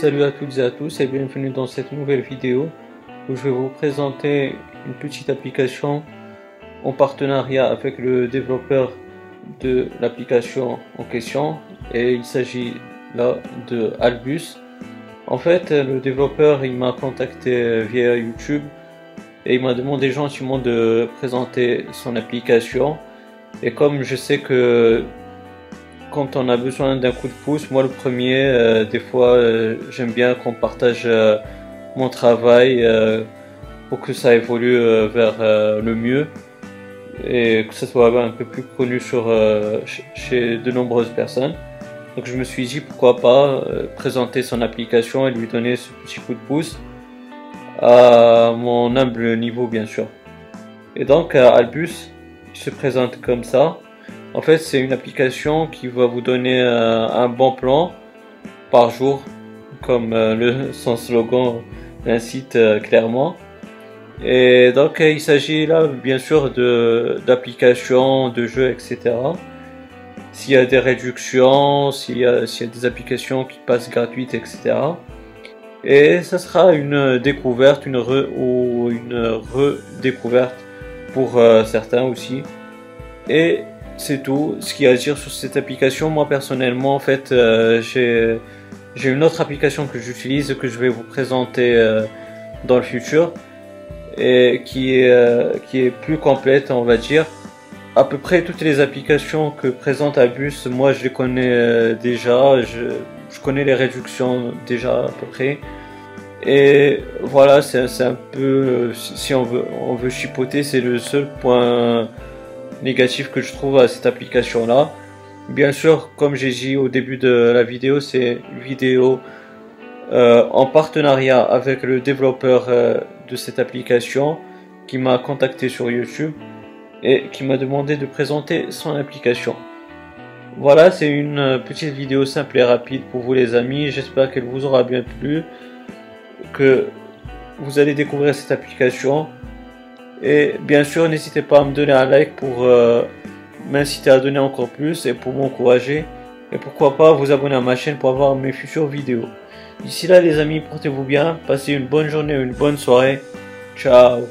Salut à toutes et à tous et bienvenue dans cette nouvelle vidéo où je vais vous présenter une petite application en partenariat avec le développeur de l'application en question et il s'agit là de Albus. En fait, le développeur il m'a contacté via YouTube et il m'a demandé gentiment de présenter son application et comme je sais que quand on a besoin d'un coup de pouce, moi le premier, euh, des fois euh, j'aime bien qu'on partage euh, mon travail pour que ça évolue vers le mieux et que ça soit un peu plus connu chez de nombreuses personnes. Donc je me suis dit pourquoi pas présenter son application et lui donner ce petit coup de pouce à mon humble niveau bien sûr. Et donc Albus il se présente comme ça. En fait, c'est une application qui va vous donner euh, un bon plan par jour, comme euh, son slogan l'incite euh, clairement. Et donc, il s'agit là, bien sûr, d'applications, de, jeux, etc. S'il y a des réductions, s'il y, a des applications qui passent gratuites, etc. Et ça sera une découverte, une re, ou une redécouverte pour certains aussi. Et c'est tout ce qu'il y a à dire sur cette application. Moi personnellement, en fait, euh, j'ai une autre application que j'utilise que je vais vous présenter euh, dans le futur et qui est, euh, qui est plus complète, on va dire. À peu près toutes les applications que présente Abus, moi je les connais déjà. Je, je, connais les réductions déjà à peu près. Et voilà, c'est un peu, si on veut, on veut chipoter, c'est le seul point négatif que je trouve à cette application là. Bien sûr, comme j'ai dit au début de la vidéo, c'est une vidéo euh, en partenariat avec le développeur euh, de cette application qui m'a contacté sur YouTube et qui m'a demandé de présenter son application. Voilà, c'est une petite vidéo simple et rapide pour vous les amis. J'espère qu'elle vous aura bien plu, que vous allez découvrir cette application et bien sûr, n'hésitez pas à me donner un like pour euh, m'inciter à donner encore plus et pour m'encourager. Et pourquoi pas vous abonner à ma chaîne pour avoir mes futures vidéos. D'ici là les amis, portez-vous bien, passez une bonne journée ou une bonne soirée. Ciao